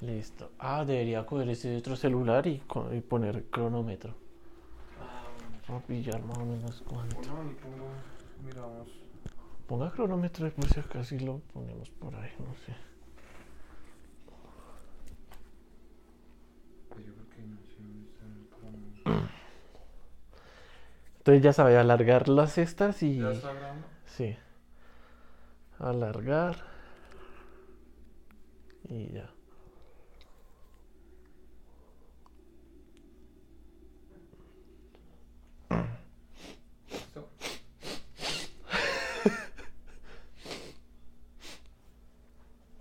Listo. Ah, debería coger ese otro celular y, poner cronómetro. Ah, Vamos a pillar más o menos cuánto. bueno, y pongo, miramos. Ponga cronómetro por si acaso y lo ponemos por ahí, no sé. Pues. Entonces ya sabe alargar las cestas y... ¿Ya está grabando? Sí. Alargar. Y ya.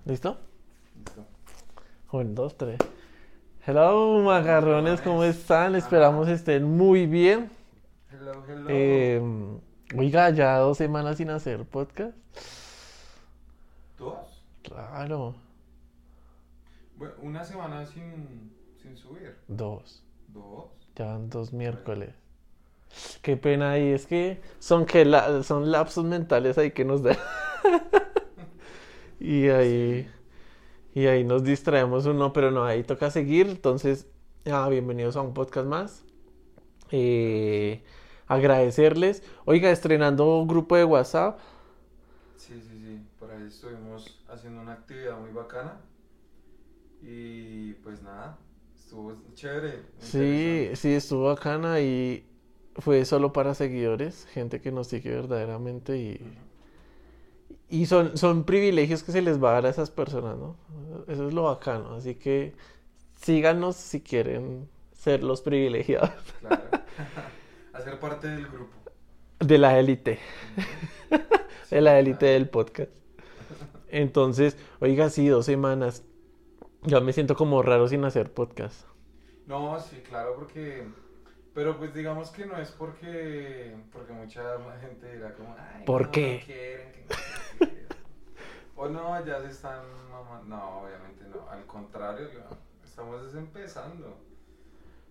¿Listo? ¿Listo? Un, dos, tres. Hello, macarrones, ¿cómo están? Esperamos estén muy bien. Hello, hello. Eh, oiga, ya dos semanas sin hacer podcast. ¿Dos? Claro, Bueno, una semana sin, sin subir. dos. ¿Dos? Ya van dos miércoles. Qué pena ahí, es que son que la- son lapsos mentales ahí que nos dan. y ahí y ahí nos distraemos uno, pero no, ahí toca seguir. Entonces, ah, bienvenidos a un podcast más. Eh, agradecerles. Oiga, estrenando un grupo de WhatsApp. Sí, sí, sí. Por ahí estuvimos haciendo una actividad muy bacana. Y pues nada, estuvo chévere. Sí, sí, estuvo bacana y fue solo para seguidores, gente que nos sigue verdaderamente y, y son, son privilegios que se les va a dar a esas personas, ¿no? Eso es lo bacano, así que síganos si quieren ser los privilegiados Claro. Hacer parte del grupo. de la élite, de la élite del podcast. Entonces, oiga, sí, dos semanas. Ya me siento como raro sin hacer podcast. No, sí, claro, porque... Pero pues digamos que no es porque... Porque mucha gente dirá como... Ay, ¿Por no, qué? no quieren, que no quieren". O no, ya se están... No, obviamente no. Al contrario, estamos desempezando.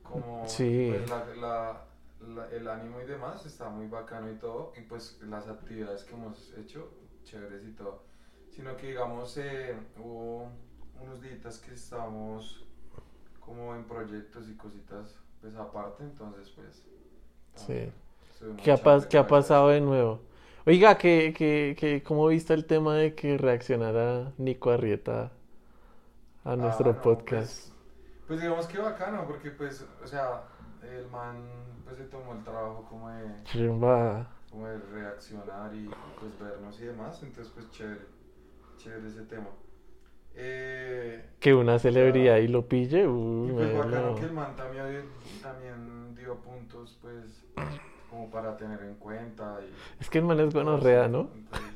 Como... Sí. Pues la, la- la- el ánimo y demás está muy bacano y todo. Y pues las actividades que hemos hecho, chéveres y todo. Sino que digamos, eh, hubo unos días que estábamos como en proyectos y cositas pues aparte, entonces pues... Sí. ¿Qué ha, qué ha pasado de nuevo? Oiga, que, que, que, ¿cómo viste el tema de que reaccionara Nico Arrieta a Ah, nuestro no, podcast? Pues, pues digamos que bacano, porque pues, o sea, el man pues se tomó el trabajo como de, Chimba. como de reaccionar y pues vernos y demás, entonces pues chévere, chévere ese tema. Eh, Que una celebridad y lo pille. uy, y pues bacano que el man también, también dio puntos pues como para tener en cuenta y... Es que el man es gonorrea, ¿no? Entonces,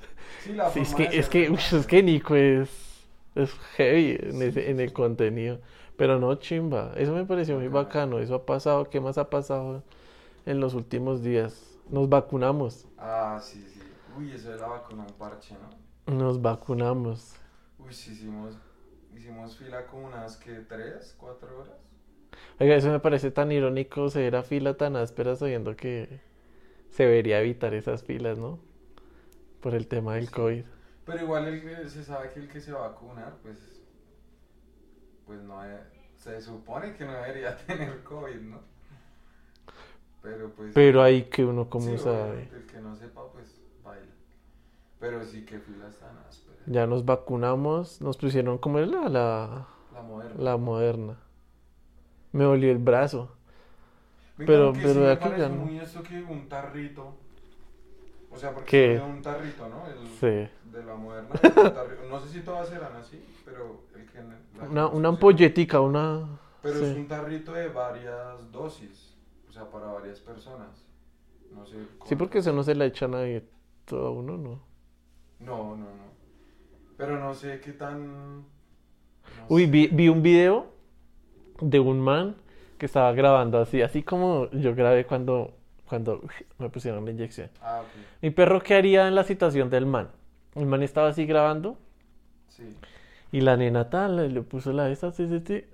sí, la Sí, es que, es que, uy, es que Nico es, es heavy en, ese- en el contenido. Pero no chimba. Eso me pareció muy Bacano. bacano. Eso ha pasado. ¿Qué más ha pasado en los últimos días? Nos vacunamos. Ah, sí, sí. Uy, eso de la vacuna un parche, ¿no? Nos vacunamos. Uy, sí, hicimos, hicimos fila como unas que tres, cuatro horas. Oiga, eso me parece tan irónico, ser a fila tan áspera sabiendo que se debería evitar esas filas, ¿no? Por el tema del Sí. COVID. Pero igual el que- se sabe que el que se va a vacunar, pues, pues no se supone que no debería tener COVID, ¿no? Pero pues... Pero ahí que uno como sí, sabe. obviamente, El que no sepa, pues. Pero sí que filas tan ásperas. Ya nos vacunamos, nos pusieron como es la, la, La moderna. la moderna. Me dolió el brazo. Venga, pero- pero sí de me aquí ya no. muy esto que un tarrito. O sea, porque es un tarrito, ¿no? El, Sí. De la moderna. No sé si todas serán así, pero el que... Una, una ampolletica, una... Pero sí. es un tarrito de varias dosis. O sea, para varias personas. No sé. Sí, porque eso no se la echa a todo uno, ¿no? No, no, no. Pero no sé qué tan. no Uy, vi, vi un video de un man que estaba grabando así, así como yo grabé cuando, cuando me pusieron la inyección. Ah, ok. Mi perro, ¿qué haría en la situación del man? El man estaba así grabando Sí. y la nena tal, le- puso la esta, sí, sí, sí,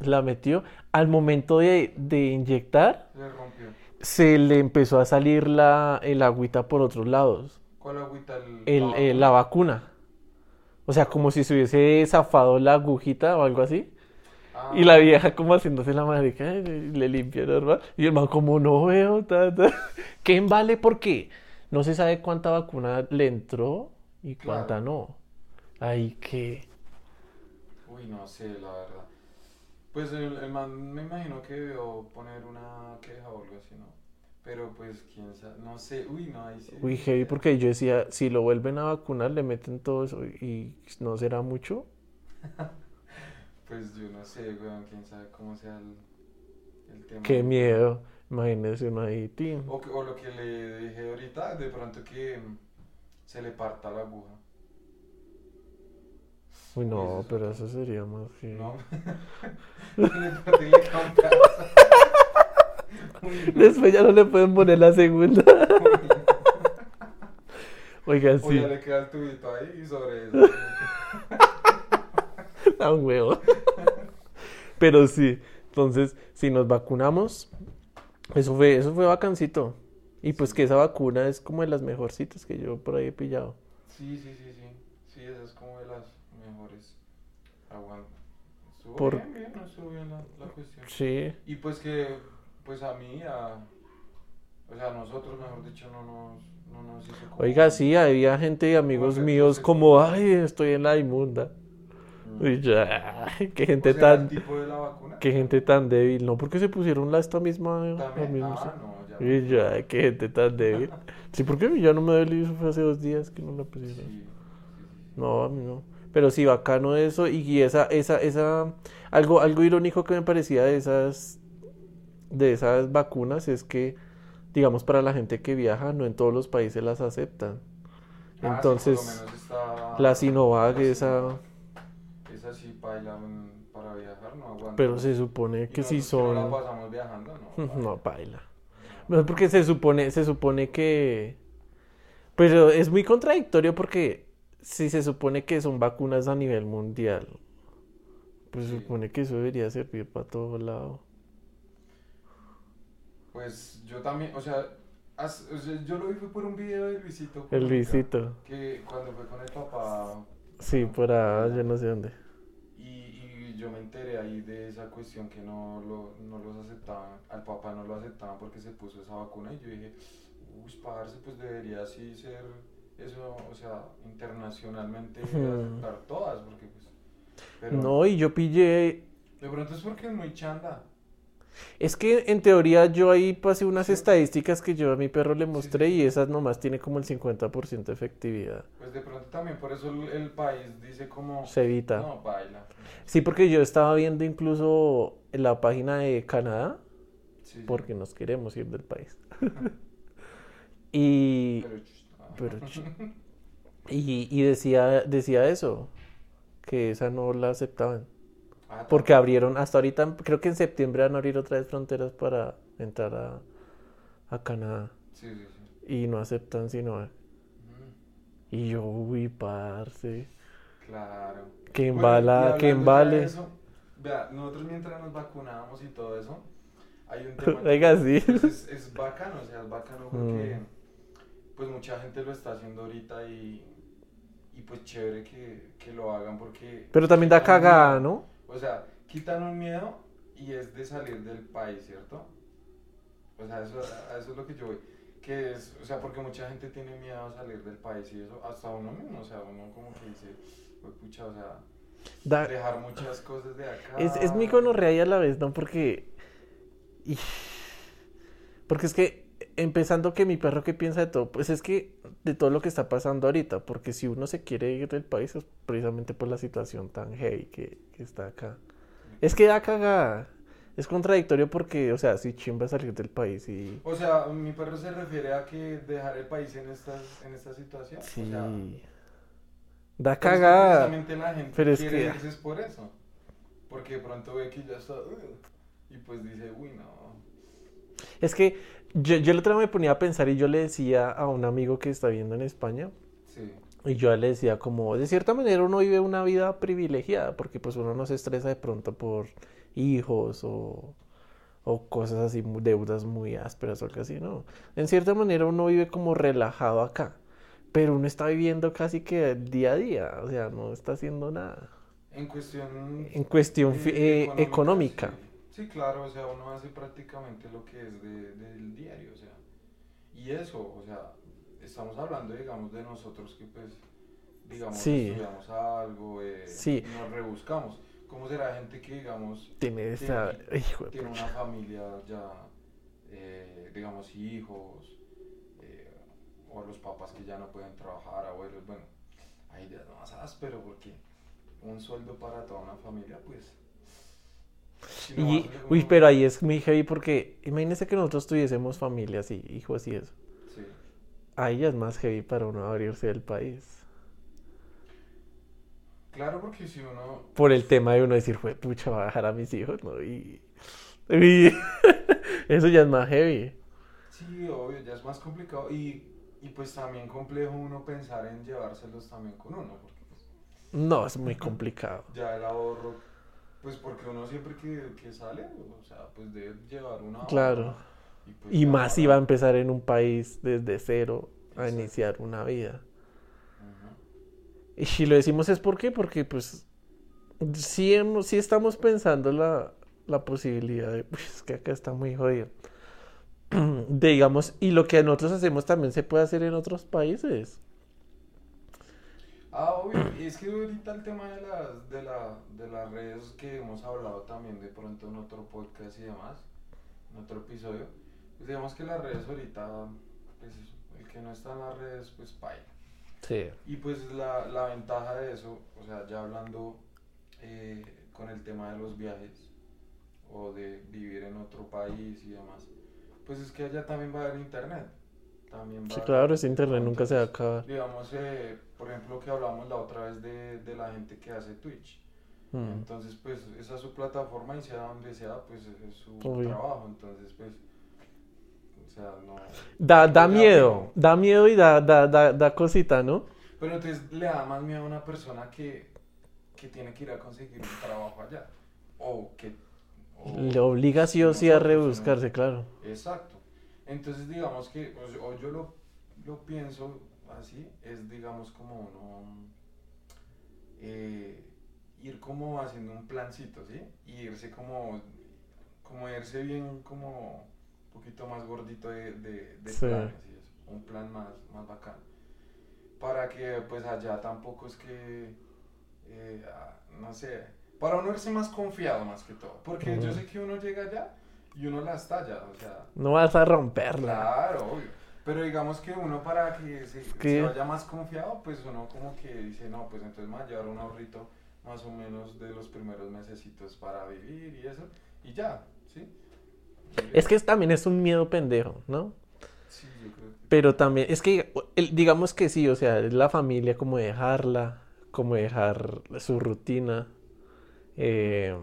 la metió. Al momento de, de inyectar, Le rompió. se le empezó a salir la, el agüita por otros lados. ¿Cuál agüita? El, El, la eh, la vacuna. O sea, como si se hubiese zafado la agujita o algo así. Ah, Y la vieja como haciéndose la marica, y le limpia normal. Y el man como no veo, ta, ta. ¿Qué vale? Porque no se sabe cuánta vacuna le entró y cuánta Claro. no. Ay, que... Uy, no sé, la verdad. Pues el, el man me imagino que debió poner una queja o algo así, ¿no? Pero pues quién sabe, no sé, uy, no, ahí sí. Uy, heavy, porque yo decía, si lo vuelven a vacunar, le meten todo eso y no será mucho. Pues yo no sé, weón, quién sabe cómo sea el, el tema. Qué miedo. Imagínese uno ahí, tin. O, lo que le dije ahorita, de pronto que mm, se le parta la aguja. Uy, no, eso pero eso sería más que... ¿No? le parte le cae un pedazo. Uy, no. Después ya no le pueden poner la segunda. Oiga, sí, ya le queda el tubito ahí y sobre eso. a un huevo. Pero sí, entonces, si nos vacunamos, eso fue, eso fue bacancito. Y pues que esa vacuna es como de las mejorcitas que yo por ahí he pillado. Sí, sí, sí, sí. Sí, esa es como de las mejores. Aguanta. Estuvo Por- bien, bien, no estuvo bien la, la cuestión. Sí. Y pues que, pues a mí, a, o sea, a nosotros, mejor dicho, no nos, no nos hizo como... Oiga, sí, había gente, amigos Como míos, como, ay, estoy en la inmunda. Mm. Y ya, qué O gente sea, tan, tipo de la vacuna. qué gente tan débil. No, porque se pusieron la esta misma, la También, misma- ah, no, ya. Y ya, qué gente tan débil. Sí, porque ya no me duele, eso fue hace dos días que no la pusieron. sí. No, a mí no. Pero sí, bacano eso. Y, y esa, esa, esa, algo, algo irónico que me parecía de esas, de esas vacunas es que, digamos, para la gente que viaja, no en todos los países las aceptan. Ah, sí, Entonces, menos está- la Sinovac, esa. Esa sí baila para viajar, no aguanta. pero se supone que sí nosotros que no son, la pasamos viajando, no. no, paila. No, porque se supone, se supone que, pero es muy contradictorio porque si se supone que son vacunas a nivel mundial, pues se Sí. supone que eso debería servir para todo lado. Pues yo también, o sea, as- o sea, yo lo vi fue por un video de Luisito. El Luisito. Que cuando fue con el papá Sí, por ahí, yo no sé dónde. y, y yo me enteré ahí de esa cuestión que no, lo, no los aceptaban, al papá no lo aceptaban porque se puso esa vacuna y yo dije, uy, parce, pues debería así ser eso, o sea, internacionalmente aceptar todas, porque pues... Pero No, y yo pillé. de pronto es porque es muy chanda. Es que en teoría yo ahí pasé unas estadísticas que yo a mi perro le mostré sí. y esas nomás tiene como el 50% de efectividad. Pues de pronto también por eso el, el país dice como... Se evita. No, baila. Sí, porque yo estaba viendo incluso en la página de Canadá, Sí, porque nos queremos ir del país. y, Pero, pero y, y decía, decía eso, que esa no la aceptaban. Ah, Porque abrieron, hasta ahorita, creo que en septiembre van a abrir otra vez fronteras para entrar a, a Canadá. Sí, sí, sí. Y no aceptan sino Mm, Y yo, uy, parce. claro. Que Bueno, embala, hablando que embale. eso, vea, nosotros mientras nos vacunábamos y todo eso, hay un tema Oiga, sí. es, es bacano, o sea, es bacano porque Mm. pues mucha gente lo está haciendo ahorita y, y pues chévere que, que lo hagan porque... Pero también da cagada. ¿no? O sea, quitan un miedo y es de salir del país, ¿cierto? O sea, eso, a eso es lo que yo voy. Que es, o sea, porque mucha gente tiene miedo a salir del país y eso, hasta uno mismo, o sea, uno como que dice, "Jue pucha, o sea, Da- dejar muchas cosas de acá. es, es muy gonorrea y a la vez, ¿no? Porque... y- Porque es que, empezando que mi perro que piensa de todo, pues es que de todo lo que está pasando ahorita, porque si uno se quiere ir del país es precisamente por la situación tan heavy que, que está acá. Es que da cagada. Es contradictorio porque, o sea, si chimba salir del país y... O sea, mi perro se refiere a que dejar el país en estas, en esta situación. Sí. O sea, Da pero es que cagada. la gente Pero es quiere que- es por eso. Porque de pronto ve que ya está, y pues dice, uy, no. Es que yo, yo el otro día me ponía a pensar y yo le decía a un amigo que está viendo en España, Sí, y yo le decía como, de cierta manera uno vive una vida privilegiada, porque pues uno no se estresa de pronto por hijos o, o cosas así, deudas muy ásperas o algo así, ¿no? En cierta manera uno vive como relajado acá. pero uno está viviendo casi que día a día, o sea, no está haciendo nada. En cuestión, En cuestión fi- eh, eh, económica. Sí. Sí, claro, o sea, uno hace prácticamente lo que es de- del diario, o sea. Y eso, o sea, estamos hablando, digamos, de nosotros que, pues, digamos, Sí. estudiamos algo, eh, Sí. nos rebuscamos. ¿Cómo será gente que, digamos, Tiene. Hijo de tiene una familia ya, eh, digamos, hijos, eh, o los papás que ya no pueden trabajar, abuelos, bueno, hay días más áspero porque un sueldo para toda una familia, pues... Y, uy, pero ahí es muy heavy porque imagínese que nosotros tuviésemos familias y hijos y eso. Sí. Ahí ya es más heavy para uno abrirse del país. Claro, porque si uno... Por el tema de uno decir, fue pucha, va a dejar a mis hijos, ¿no? Y, y eso ya es más heavy. Sí, obvio, ya es más complicado y, y pues también complejo uno pensar en llevárselos también con uno, porque pues, No, es muy complicado. ya el ahorro, pues porque uno siempre que, que sale, o sea, pues debe llevar una ahorro, Claro. Y, pues, Y más si va a empezar en un país desde cero a Exacto. iniciar una vida. Y si lo decimos es por qué, porque pues sí, hemos, sí estamos pensando la, la posibilidad de, "Uy, es que acá está muy jodido. De, digamos, y lo que nosotros hacemos también se puede hacer en otros países. Ah, obvio, y es que ahorita el tema de las, de, la, de las redes que hemos hablado también de pronto en otro podcast y demás, en otro episodio, pues digamos que las redes ahorita, pues el que no está en las redes, pues paila. Sí. Y pues la, la ventaja de eso, o sea, ya hablando eh, con el tema de los viajes o de vivir en otro país y demás, pues es que allá también va a haber internet. También va Sí, claro, ese internet nunca se va a acabar. Digamos, eh, por ejemplo, que hablamos la otra vez de, de la gente que hace Twitch. Mm. Entonces, pues esa es su plataforma y sea donde sea, pues es su Obvio. trabajo. Entonces, pues, o sea, no... Da, da miedo, da miedo y da, da, da, da cosita, ¿no? Pero entonces le da más miedo a una persona que, que tiene que ir a conseguir un trabajo allá. O que... o- Le obliga sí o sí a rebuscarse, claro. Exacto. Entonces, digamos que, o, yo- o yo lo, lo pienso así, es digamos como uno eh, ir como haciendo un plancito, ¿sí? Y irse como, como irse bien como un poquito más gordito de, de, de Sí. planes y eso, un plan más, más bacán. Para que pues allá tampoco es que, eh, ah, no sé, para uno irse más confiado más que todo. Porque yo Ujú. sé que uno llega allá y uno la estalla, o sea, No vas a romperla. claro, obvio. Pero digamos que uno para que se, vaya más confiado, pues uno como que dice, no, pues entonces me voy a llevar un ahorrito más o menos de los primeros mesecitos para vivir y eso, y ya, ¿sí? Y- Es que también es un miedo pendejo, ¿no? Sí, yo creo que... Pero también, es que digamos que sí, o sea, es la familia como dejarla, como dejar su rutina. eh,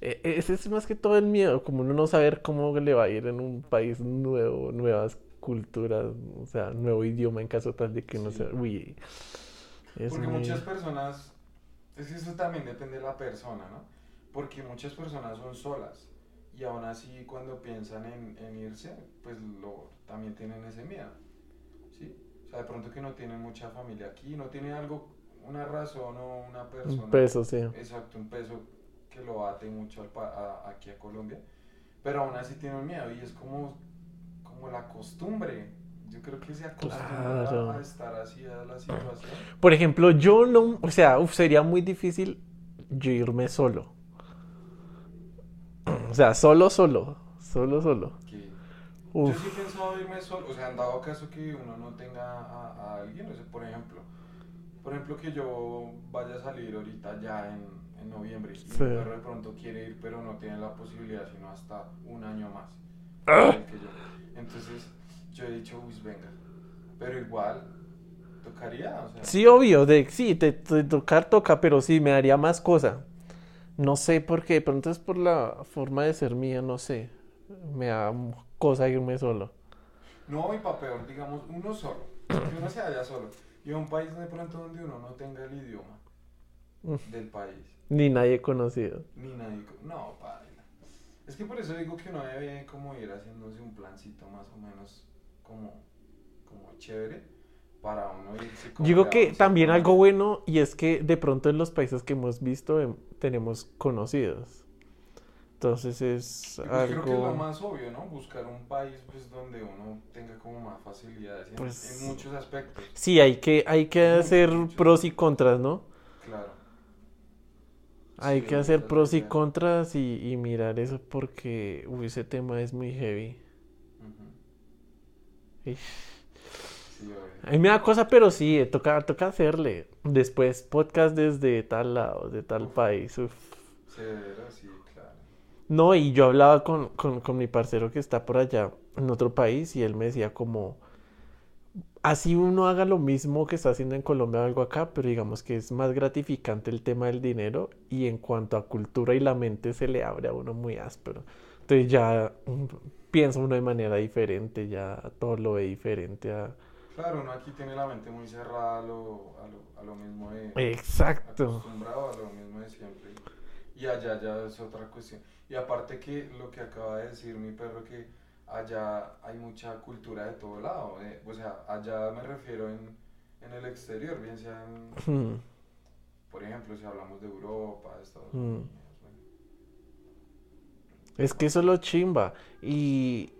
ese es más que todo el miedo, como uno no saber cómo le va a ir en un país nuevo, nuevas culturas, o sea, nuevo idioma en caso tal de que no Sí. sea, uy, es Porque muy- muchas personas, es que eso también depende de la persona, ¿no? Porque muchas personas son solas y aún así cuando piensan en, en irse, pues lo, también tienen ese miedo, ¿sí? O sea, de pronto que no tienen mucha familia aquí, no tienen algo, una razón o una persona. un peso, sí. Exacto, un peso que lo ate mucho al a- aquí a Colombia, pero aún así tienen miedo y es como, como la costumbre. Yo creo que se acostumbra Claro. a estar así a la situación. Por ejemplo, yo no, o sea, uf, sería muy difícil yo irme solo. O sea, solo, solo, solo, solo. Yo sí he pensado irme solo, o sea, en dado caso que uno no tenga a, a alguien, o sea, por ejemplo, por ejemplo que yo vaya a salir ahorita ya en, en noviembre y Sí. mi perro de pronto quiere ir, pero no tiene la posibilidad sino hasta un año más. ¡Ah! el que yo. Entonces, yo he dicho, uy, venga, pero igual, tocaría, o sea, Sí, obvio, de, sí, te, te tocar toca, pero sí, me daría más cosa. No sé por qué, de pronto es por la forma de ser mía, no sé. Me da cosa irme solo. no, y pa' peor, digamos, uno solo, que uno se vaya solo, y a un país de pronto donde uno no tenga el idioma. Del país. Ni nadie conocido. Ni nadie. No, paila. Es que por eso digo que uno debe como ir haciéndose un plancito más o menos como, como chévere. para uno irse como Digo que también algo él. bueno y es que de pronto en los países que hemos visto em, tenemos conocidos. Entonces es pues creo que es lo algo... más obvio, ¿no? Buscar un país pues donde uno tenga como más facilidades Pues- en muchos aspectos. Sí, hay que, hay que hacer mucho. pros y contras, ¿no? Claro. Hay Sí, que hacer pros y contras y, y mirar eso porque uy, ese tema es muy heavy. Sí, obvio. A mí me da cosa, pero sí, eh, toca, toca hacerle. Después podcast desde tal lado, de tal Uf. país. uf. Severo, sí, claro. No, y yo hablaba con, con, con mi parcero que está por allá en otro país y él me decía como, así uno haga lo mismo que está haciendo en Colombia o algo acá, pero digamos que es más gratificante el tema del dinero y en cuanto a cultura y la mente se le abre a uno muy áspero. Entonces ya mm, piensa uno de manera diferente, ya todo lo ve diferente a... Claro, uno aquí tiene la mente muy cerrada a lo, a lo, a lo mismo de... Exacto. acostumbrado a lo mismo de siempre. Y allá ya es otra cuestión. Y aparte que lo que acaba de decir mi perro, que allá hay mucha cultura de todo lado. eh, O sea, allá me refiero en, en el exterior, bien sea en, Hmm. por ejemplo, si hablamos de Europa, de Estados Mm. Unidos. bueno, Es que eso es lo chimba. Y...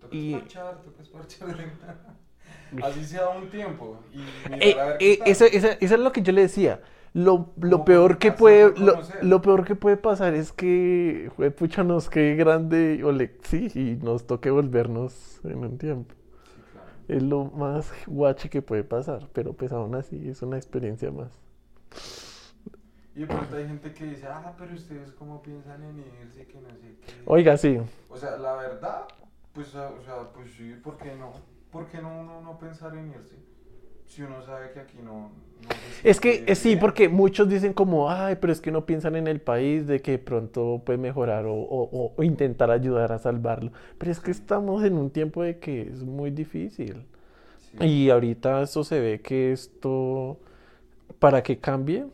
toca Y- esparchar, toca esparchar. Así sea un tiempo. Y Eh, eh, eso, eso- eso es lo que yo le decía. Lo, lo peor que puede, lo, lo peor que puede pasar es que, pucha, nos quede grande o le- sí, y nos toque volvernos en un tiempo. Sí, claro. Es lo más guache que puede pasar, pero pues aún así es una experiencia más. Y de pronto hay gente que dice, ah, pero ustedes cómo piensan en irse, que no sé qué. Oiga, sí, O sea, la verdad, pues, o sea, pues sí, ¿por qué no? ¿Por qué no uno no pensar en irse? Si uno sabe que aquí no... no es que eh, sí, porque muchos dicen como, ay, pero es que no piensan en el país, de que pronto puede mejorar o, o- o- intentar ayudar a salvarlo. Pero es que estamos en un tiempo de que es muy difícil. Sí. Y ahorita eso se ve que esto, para que cambie,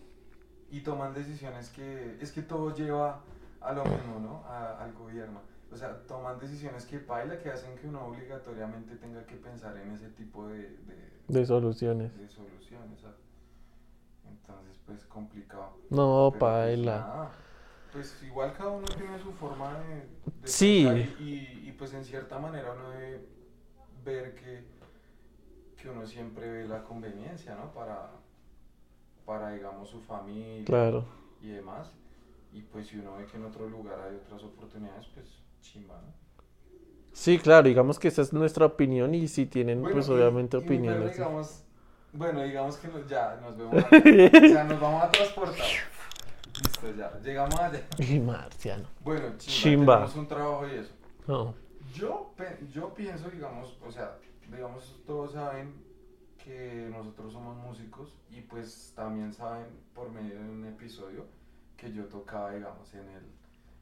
Y toman decisiones que... Es que todo lleva a lo mismo, ¿no? A- al gobierno. O sea, toman decisiones que baila, que hacen que uno obligatoriamente tenga que pensar en ese tipo de, de, de soluciones. de soluciones. ¿sabes? Entonces, pues, complicado. No, pues, paila. nada, Pues igual cada uno tiene su forma de, de Sí. y, pues en cierta manera uno debe ver que, que uno siempre ve la conveniencia, ¿no? Para, para digamos, su familia Claro. y demás. Y pues si uno ve que en otro lugar hay otras oportunidades, pues chimba, ¿no? Sí, claro, digamos que esa es nuestra opinión y si tienen Bueno, pues y- obviamente y opiniones. digamos, bueno, digamos que nos- ya nos vemos allá. o sea, nos vamos a transportar. Listo, ya. Llegamos allá. Y marciano. Bueno, chimba, tenemos un trabajo y eso. No. Yo, yo pienso, digamos, o sea, digamos, todos saben que nosotros somos músicos y pues también saben por medio de un episodio que yo tocaba, digamos, en el,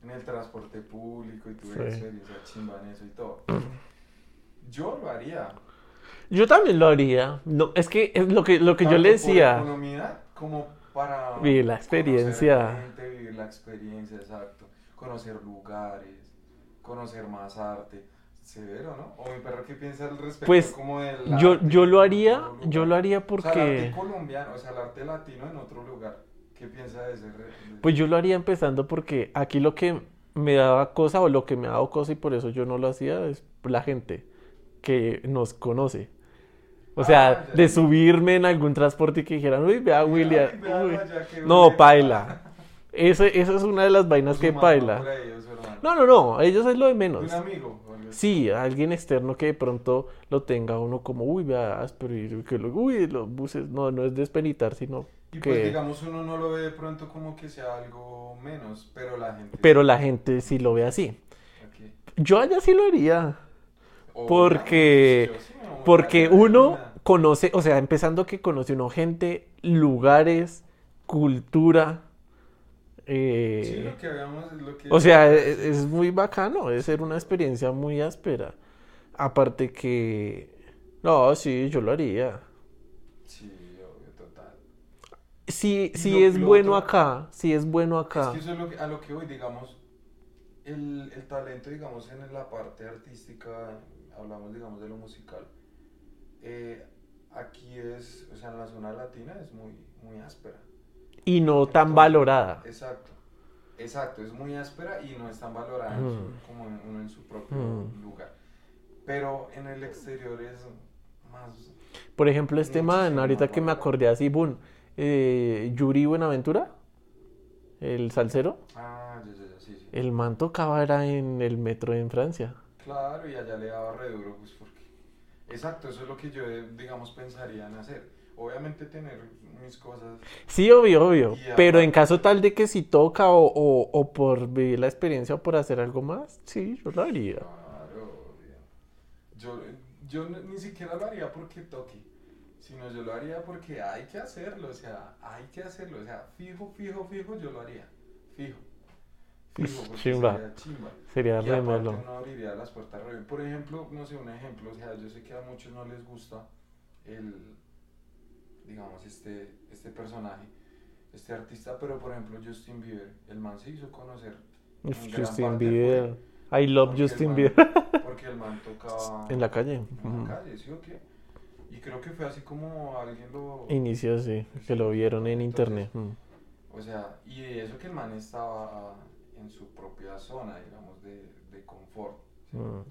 en el transporte público y tuve Sí. experiencia chimba en eso y todo. Yo lo haría. Yo también lo haría. No, es que es lo que lo que yo tanto le por decía. economía como para Vivir la experiencia. gente, vivir la experiencia, exacto. Conocer lugares, conocer más arte. Severo, ¿no? O mi perro, ¿qué piensa al respecto? Pues, como del Yo, arte yo lo haría, yo lo haría O sea, el arte porque colombiano, o sea, el arte latino en otro lugar. ¿Qué piensa de ese? re- de- pues yo lo haría empezando porque aquí lo que me daba cosa o lo que me ha dado cosa y por eso yo no lo hacía es la gente que nos conoce. O sea, Ah, de subirme en algún transporte y que dijeran, uy, vea, Ay, William. vea, uy". vaya, qué No, paila. Eso, eso es una de las vainas que paila. No, no, no, ellos es lo de menos. un amigo. Sí, alguien externo que de pronto lo tenga uno como, uy, vea, áspero, y que lo, uy, los buses, no, no es despenitar, sino Y pues digamos uno no lo ve de pronto como que sea algo menos, pero la gente... Pero la gente sí lo ve así. Yo allá sí lo haría, Porque- sí porque uno conoce, o sea, empezando que conoce uno gente, lugares, cultura, eh, Sí, lo que habíamos, lo que... O sea, es, es muy bacano, debe ser una experiencia muy áspera. Aparte que, no, sí, yo lo haría. Sí. Si, si lo- es lo bueno otro- acá, si es bueno Es acá. que eso es lo que- a lo que voy, digamos, el, el talento, digamos, en la parte artística, hablamos, digamos, de lo musical, eh, aquí es, o sea, en la zona latina es muy, muy áspera. Y no tan valorada. Exacto. Exacto, es muy áspera y no es tan valorada en su- Mm. como en, uno en su propio Mm. lugar. Pero en el exterior es más... Por ejemplo, este man, ahorita que me acordé así, boom, eh, Yuri Buenaventura, el salsero, Ah, ya, sí, sí. el man tocaba era en el metro en Francia. Claro, y allá le daba re duro, pues porque... Exacto, eso es lo que yo, eh, digamos, pensaría en hacer. Obviamente tener mis cosas... Sí, obvio, obvio. Pero en caso tal de que si toca o, o, o por vivir la experiencia o por hacer algo más, sí, yo lo haría. Claro, obvio. Yo, yo ni siquiera lo haría porque toque, sino yo lo haría porque hay que hacerlo, o sea, hay que hacerlo, o sea, fijo, fijo, fijo, yo lo haría, fijo. Fijo, porque Chimba. sería chimba. Sería Y aparte remelo. uno abriría las puertas re bien. Por ejemplo, no sé, un ejemplo, o sea, yo sé que a muchos no les gusta el, digamos, este, este personaje, este artista, pero por ejemplo Justin Bieber, el man se hizo conocer Justin Bieber. I love Justin man- Bieber. porque el man tocaba En la calle. en la calle, ¿sí o qué? Y creo que fue así como alguien lo... Inició, sí, que lo vieron en internet. Mm. O sea, y de eso que el man estaba en su propia zona, digamos, de, de confort. ¿sí? Mm.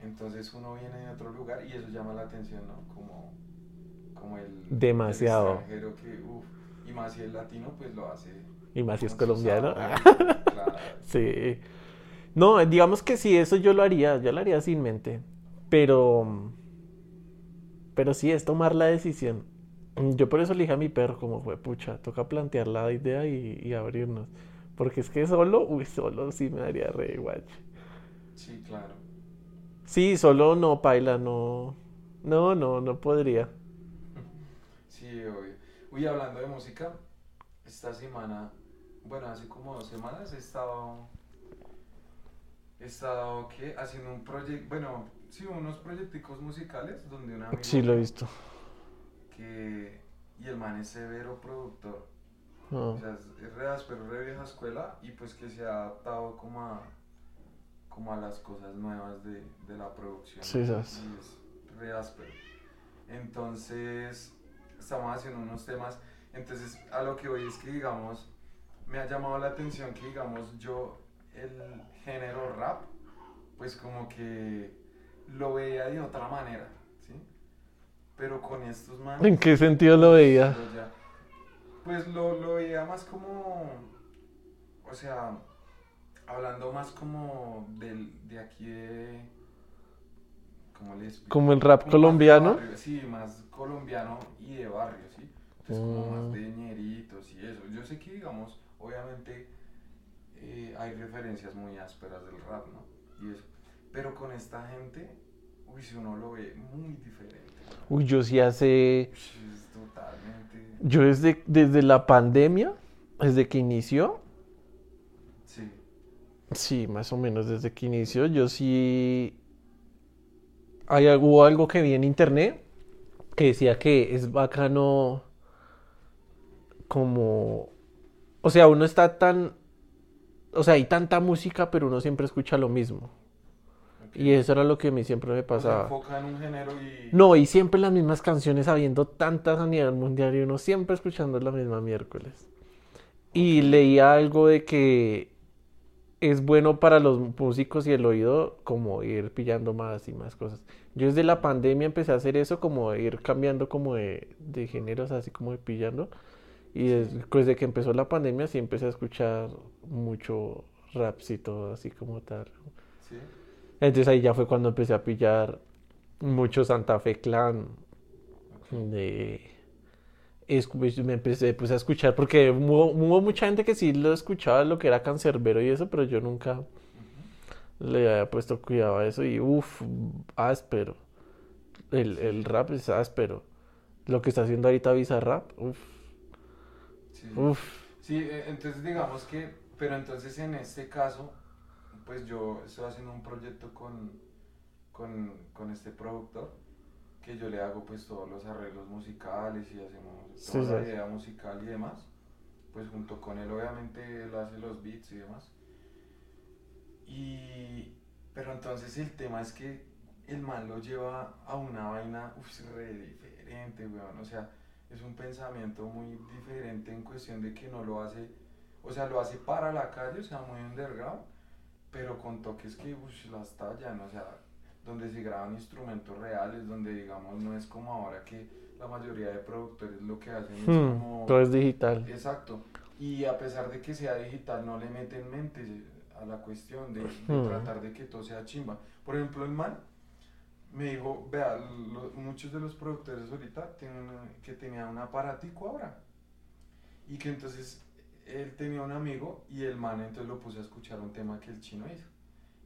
Entonces uno viene de otro lugar y eso llama la atención, ¿no? Como, como el... Demasiado. el extranjero que, uf, y más si el latino, pues lo hace... Y más si es colombiano. sabor, claro. Sí. No, digamos que sí, eso yo lo haría, yo lo haría sin mente. Pero. Pero sí es tomar la decisión. Yo por eso elegí a mi perro, como fue, pucha, toca plantear la idea y, y abrirnos. Porque es que solo, uy, solo sí me daría re guache. Sí, claro. Sí, solo no, paila, no. No, no, no podría. Sí, obvio. Uy, hablando de música, esta semana, bueno, hace como dos semanas he estado, he estado, ¿qué? Haciendo un proyecto, bueno, sí, unos proyecticos musicales donde un amigo Sí, lo he visto. que, y el man es severo productor, Ah, o sea, es, es re áspero, re vieja escuela y pues que se ha adaptado como a, como a las cosas nuevas de, de la producción. Sí, sabes. Y es re áspero. Entonces, estamos haciendo unos temas. Entonces, a lo que voy es que, digamos, me ha llamado la atención que, digamos, yo, el género rap, pues como que lo veía de otra manera, ¿sí? Pero con estos manes. ¿En qué sentido lo veía? Ya- Pues lo, lo veía más como, o sea, hablando más como del, de aquí de, ¿cómo le explico? Como el rap Como más de colombiano. barrio, sí, más colombiano y de barrio, ¿sí? Entonces como Mm. más de ñeritos y eso. Yo sé que, digamos, obviamente eh, hay referencias muy ásperas del rap, ¿no? Y eso. Pero con esta gente, uy, si uno lo ve muy diferente. ¿no? Uy, yo sí hace. Uy, Es totalmente... Yo desde, desde la pandemia, desde que inició, Sí. sí, más o menos desde que inició, yo sí. Hay, algo- hubo algo que vi en internet que decía que es bacano como. O sea, uno está tan. O sea, hay tanta música, pero uno siempre escucha lo mismo. Y eso era lo que a mí siempre me sea, pasaba. enfoca en un género y... No, y siempre las mismas canciones, habiendo tantas a nivel mundial y uno siempre escuchando la misma miércoles. Y leía algo de que es bueno para los músicos y el oído como ir pillando más y más cosas. Yo desde la pandemia empecé a hacer eso, como ir cambiando como de, de géneros, así como de pillando. Y después de que empezó la pandemia sí empecé a escuchar mucho rapcito, así como tal. Sí. Entonces ahí ya fue cuando empecé a pillar mucho Santa Fe Clan. De... pues, Me empecé pues, a escuchar, porque hubo, hubo mucha gente que sí lo escuchaba, lo que era cancerbero y eso, pero yo nunca le había puesto cuidado a eso y uff, áspero. El, el rap es áspero. Lo que está haciendo ahorita Bizarrap, uff, Sí. uff. Sí, eh, entonces digamos que, pero entonces en este caso, pues yo estoy haciendo un proyecto con, con, con este productor, que yo le hago pues todos los arreglos musicales y hacemos Sí, toda la idea musical y demás, pues junto con él obviamente él hace los beats y demás. Y, pero entonces el tema es que el man lo lleva a una vaina uf, re diferente, weón. O sea, es un pensamiento muy diferente en cuestión de que no lo hace, o sea, lo hace para la calle, o sea, muy underground, pero con toques que las tallan, o sea, donde se graban instrumentos reales, donde digamos no es como ahora que la mayoría de productores lo que hacen es Hmm, como... todo es digital. Exacto. Y a pesar de que sea digital, no le meten mente a la cuestión de, de Hmm. tratar de que todo sea chimba. Por ejemplo, el man me dijo, vea, lo- muchos de los productores ahorita tienen que tenía un aparatico ahora. Y que entonces él tenía un amigo y el man entonces lo puse a escuchar un tema que el chino hizo.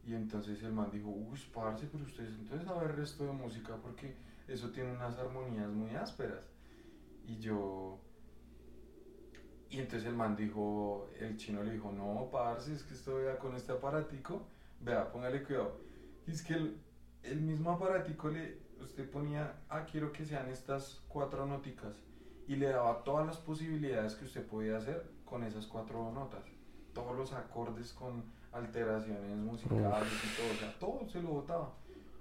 Y entonces el man dijo, uy, parce, pero ustedes entonces a ver resto de música porque eso tiene unas armonías muy ásperas. Y yo... Y entonces el man dijo, el chino le dijo, no, parce, es que estoy con este aparatico, vea, póngale cuidado. Y es que el, el mismo aparatico le, usted ponía, ah, quiero que sean estas cuatro noticas. Y le daba todas las posibilidades que usted podía hacer con esas cuatro notas. Todos los acordes con alteraciones musicales y todo, o sea, todo se lo botaba.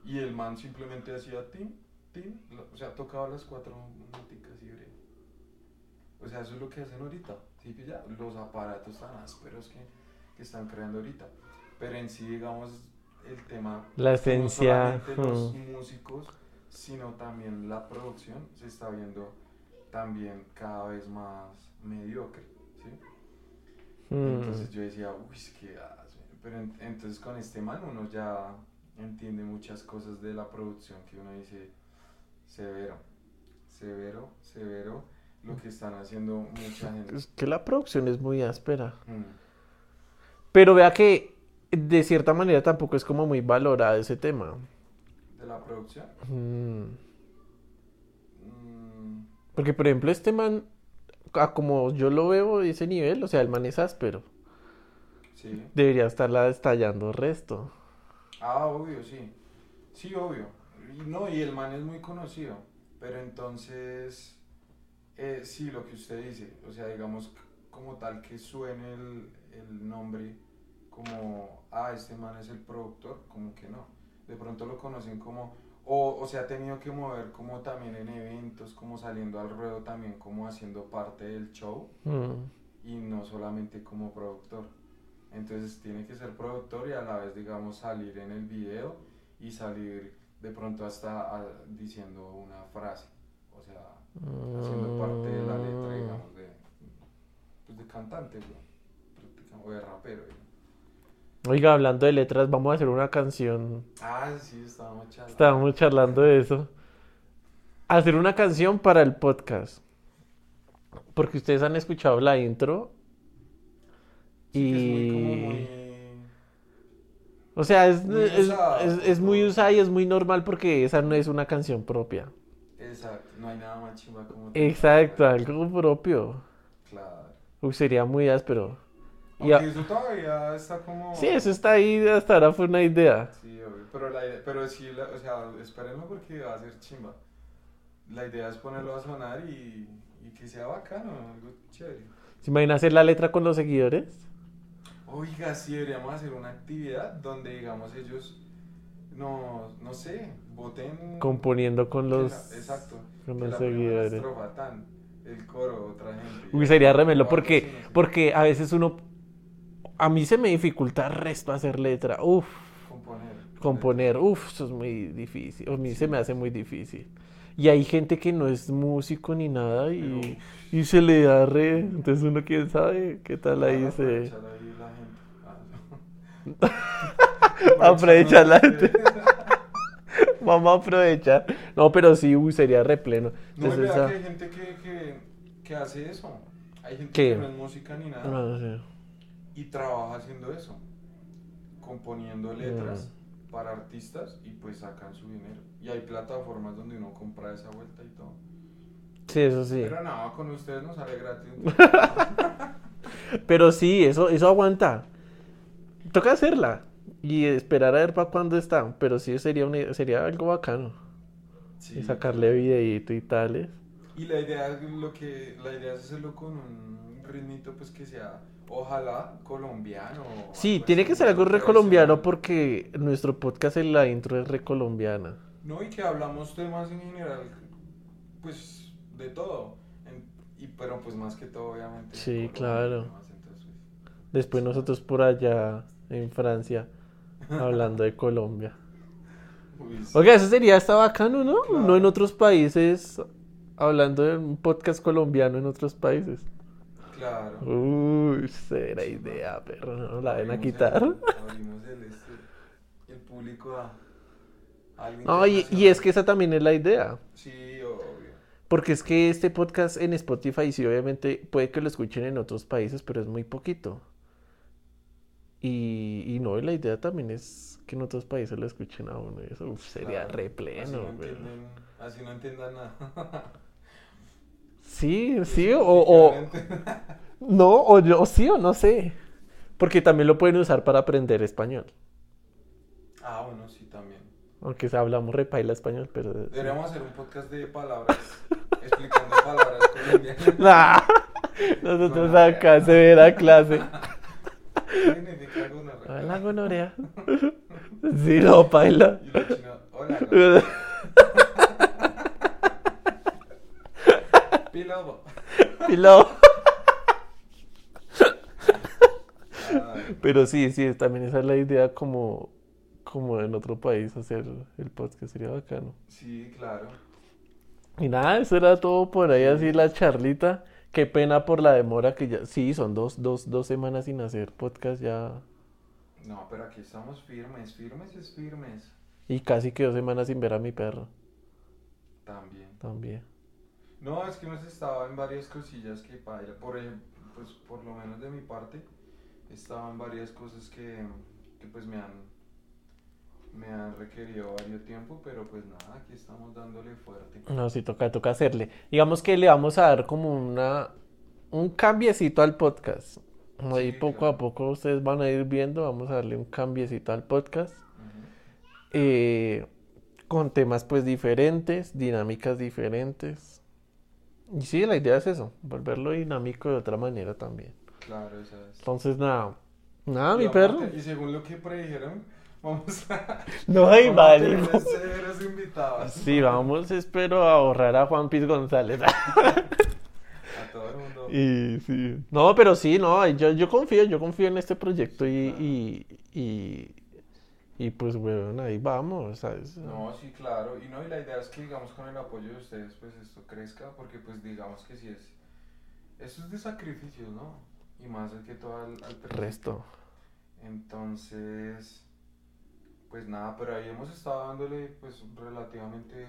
Y el man simplemente hacía tim, tim, o sea, tocaba las cuatro noticas y breve. O sea, eso es lo que hacen ahorita. ¿sí pilla? Los aparatos tan ásperos que, que están creando ahorita. Pero en sí, digamos, el tema. La no esencia, solamente los hmm. músicos, sino también la producción se está viendo también cada vez más mediocre. ¿Sí? Hmm. Entonces yo decía, uy, es que hace?". Pero en- entonces con este man uno ya entiende muchas cosas de la producción que uno dice, severo, severo, severo, lo que están haciendo mucha gente. Es que la producción es muy áspera. Mm, Pero vea que de cierta manera tampoco es como muy valorado ese tema. De la producción. Mm. mm, Porque, por ejemplo, este man, a como yo lo veo ese nivel, o sea, el man es áspero. sí. Debería estarla estallando resto. Ah, obvio, sí. Sí, obvio. Y no, y el man es muy conocido. Pero entonces, eh, sí, lo que usted dice, o sea, digamos, como tal que suene el, el nombre como, ah, este man es el productor, como que no. De pronto lo conocen como, o, o se ha tenido que mover como también en eventos, como saliendo al ruedo también, como haciendo parte del show Mm. y no solamente como productor. Entonces tiene que ser productor y a la vez, digamos, salir en el video y salir de pronto hasta diciendo una frase. O sea, haciendo parte de la letra, digamos, de, pues de cantante, prácticamente, o de rapero. Oiga, hablando de letras, vamos a hacer una canción. Ah, sí, estábamos charlando. Estábamos charlando de eso. Hacer una canción para el podcast. Porque ustedes han escuchado la intro. Sí, que es muy, como Y... muy- O sea, es, Muy es- es muy usada y es muy normal porque esa no es una canción propia. Exacto, no hay nada más chimba como... Exacto, algo propio. Claro. Uy, sería muy áspero. Aunque eso todavía está como... Sí, eso está ahí, hasta ahora fue una idea. Sí, obvio. Pero, la idea- pero sí, la- o sea, espérenlo porque va a ser chimba. La idea es ponerlo a sonar y, y que sea bacano, algo chévere. ¿Se imagina hacer la letra con los seguidores? Oiga, sí, deberíamos hacer una actividad donde, digamos, ellos, no, no sé, voten... Componiendo con los, la- exacto. con los la seguidores. estrofa tan, el coro, otra gente. Uy, sería remelo porque, porque a veces uno... A mí se me dificulta resto hacer letra. Uf, Componer. componer. Uf, eso es muy difícil. A mí se me hace muy difícil. Y hay gente que no es músico ni nada y, y se le da re... Entonces uno quién sabe qué tal ahí Van a se... aprovechar ahí la gente. Ah, no. Aprovecha la Aprovechando gente. Vamos a aprovechar. No, pero sí, uy, sería repleno. No, Entonces, vea esa- que hay gente que, que, que hace eso. Hay gente ¿Qué? que no es música ni nada Ah, sí. Y trabaja haciendo eso, componiendo letras Mm. para artistas y pues sacan su dinero. Y hay plataformas donde uno compra esa vuelta y todo. Sí, eso sí. Pero no, con ustedes no sale gratis. Pero sí, eso, eso aguanta. Toca hacerla y esperar a ver para cuándo está. Pero sí sería, una- sería algo bacano. Sí. Y sacarle videíto y tales. Y la idea lo que la idea es hacerlo con un ritmito pues que sea Ojalá colombiano. Sí, tiene que ser algo muy re colombiano tradicional. porque nuestro podcast en la intro es re colombiana. No, y que hablamos temas en general, pues de todo. En- y, pero pues más que todo, obviamente. Sí, claro. entonces, pues, Después nosotros por allá en Francia hablando de Colombia. uy, sí. Oiga, eso sería hasta bacano, ¿no? Claro. No en otros países, hablando de un podcast colombiano en otros países. Claro. Uy, será idea, pero no la ven a quitar. El, abrimos el, este, el público a, No, y, y es que esa también es la idea. Sí, obvio. Porque es que este podcast en Spotify, sí, obviamente puede que lo escuchen en otros países, pero es muy poquito. Y, y no, y la idea también es que en otros países lo escuchen a uno. y eso uf, sería Claro. re Así pleno, no, güey. entienden, así no entiendan nada. Sí, sí, o, o no, o yo, o sí o no sé. Porque también lo pueden usar para aprender español. Ah, bueno, sí, también. Aunque hablamos repaila español, pero... Deberíamos hacer un podcast de palabras, explicando palabras colombianas. Nah, nosotros acá severa clase. ¿Qué significa alguna Hola, gonorrea. Sí, no, paila. Y la china, hola, Pilobo. Pilo. Ay, Pero sí, sí, también esa es la idea como, como en otro país hacer el podcast, sería bacano. sí, claro. Y nada, eso era todo por ahí, así la charlita. Qué pena por la demora que ya... Sí, son dos, dos, dos semanas sin hacer podcast ya. No, pero aquí estamos firmes, firmes es firmes. Y casi que dos semanas sin ver a mi perro También. también. No, es que hemos estado en varias cosillas que paila. Por ejemplo, pues por lo menos de mi parte, estaban varias cosas que, que pues me han, me han requerido varios tiempo, pero pues nada, aquí estamos dándole fuerte. No, sí, toca, toca hacerle. Digamos que le vamos a dar como una... Un cambiecito al podcast. Ahí Sí, poco claro. a poco ustedes van a ir viendo, vamos a darle un cambiecito al podcast. Eh, con temas pues diferentes, dinámicas diferentes. Y sí, la idea es eso, volverlo dinámico de otra manera también. Claro, esa es. Entonces, nada, nada, mi perro. a Y según lo que predijeron, vamos a, No hay a invitados. Sí, vamos, espero ahorrar a Juan Piz González. A todo el mundo. Y sí. No, pero sí, no, yo, yo confío, yo confío en este proyecto y, y, y, y pues, weón, ahí vamos, ¿sabes? No, sí, claro. Y no, y la idea es que, digamos, con el apoyo de ustedes, pues esto crezca, porque, pues, digamos que sí es. Esto es de sacrificios, ¿no? Y más que todo al, al. Resto. Entonces, pues nada, pero ahí hemos estado dándole, pues, relativamente.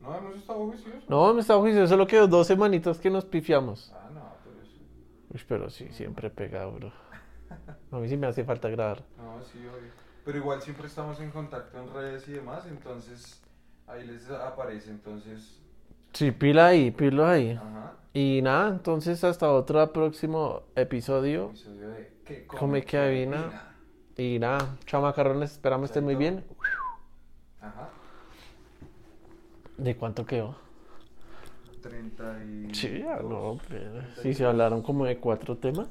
No, hemos estado juiciosos. No, me está juicio, solo quedó dos semanitas que nos pifiamos. Ah, no, pero eso. Uy, pero sí, siempre pega, bro. A mí sí me hace falta grabar. No, sí, obvio. Pero igual siempre estamos en contacto en redes y demás, entonces ahí les aparece, entonces. Sí, pila ahí, pila ahí. Ajá. Y nada, entonces hasta otro próximo episodio. Episodio de ¿Qué Come que adivina. Y nada, chao macarrones, esperamos estén muy bien. Ajá. ¿De cuánto quedó? 30 y. Sí, ya no, pero sí se hablaron como de cuatro temas.